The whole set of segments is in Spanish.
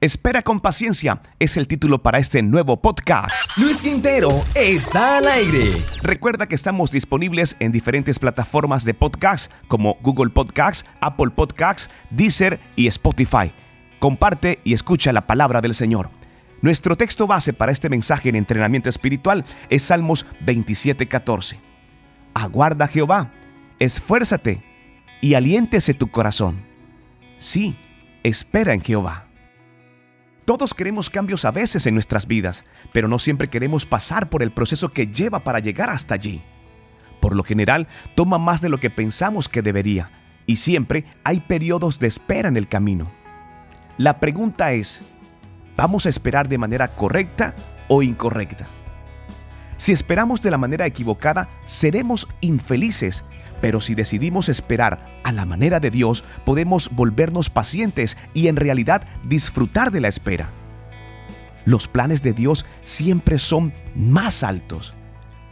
Espera con paciencia es el título para este nuevo podcast. Luis Quintero está al aire. Recuerda que estamos disponibles en diferentes plataformas de podcast como Google Podcasts, Apple Podcasts, Deezer y Spotify. Comparte y escucha la palabra del Señor. Nuestro texto base para este mensaje en entrenamiento espiritual es Salmos 27:14. Aguarda a Jehová, esfuérzate y aliéntese tu corazón. Sí, espera en Jehová. Todos queremos cambios a veces en nuestras vidas, pero no siempre queremos pasar por el proceso que lleva para llegar hasta allí. Por lo general, toma más de lo que pensamos que debería, y siempre hay periodos de espera en el camino. La pregunta es, ¿vamos a esperar de manera correcta o incorrecta? Si esperamos de la manera equivocada, seremos infelices pero si decidimos esperar a la manera de Dios, podemos volvernos pacientes y en realidad disfrutar de la espera. Los planes de Dios siempre son más altos,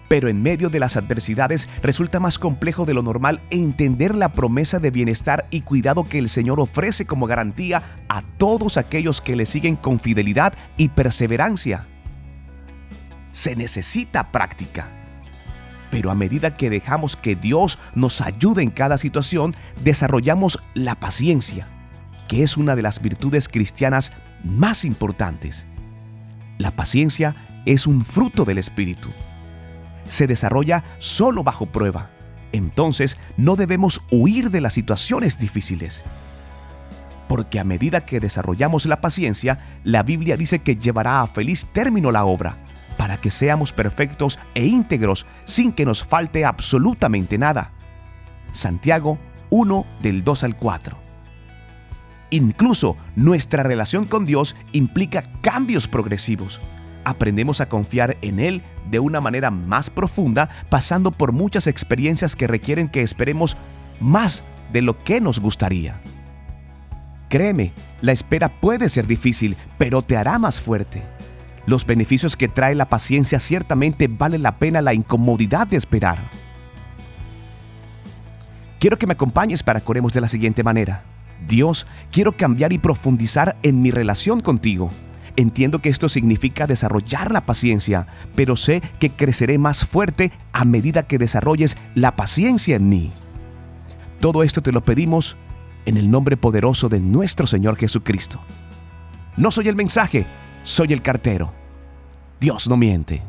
pero en medio de las adversidades resulta más complejo de lo normal entender la promesa de bienestar y cuidado que el Señor ofrece como garantía a todos aquellos que le siguen con fidelidad y perseverancia. Se necesita práctica pero a medida que dejamos que Dios nos ayude en cada situación, desarrollamos la paciencia, que es una de las virtudes cristianas más importantes. La paciencia es un fruto del Espíritu. Se desarrolla solo bajo prueba. Entonces no debemos huir de las situaciones difíciles. Porque a medida que desarrollamos la paciencia, la Biblia dice que llevará a feliz término la obra para que seamos perfectos e íntegros sin que nos falte absolutamente nada. Santiago 1 del 2 al 4. Incluso nuestra relación con Dios implica cambios progresivos. Aprendemos a confiar en Él de una manera más profunda, pasando por muchas experiencias que requieren que esperemos más de lo que nos gustaría. Créeme, la espera puede ser difícil, pero te hará más fuerte. Los beneficios que trae la paciencia ciertamente vale la pena la incomodidad de esperar. Quiero que me acompañes para que oremos de la siguiente manera. Dios, quiero cambiar y profundizar en mi relación contigo. Entiendo que esto significa desarrollar la paciencia, pero sé que creceré más fuerte a medida que desarrolles la paciencia en mí. Todo esto te lo pedimos en el nombre poderoso de nuestro Señor Jesucristo. No soy el mensaje, soy el cartero. Dios no miente.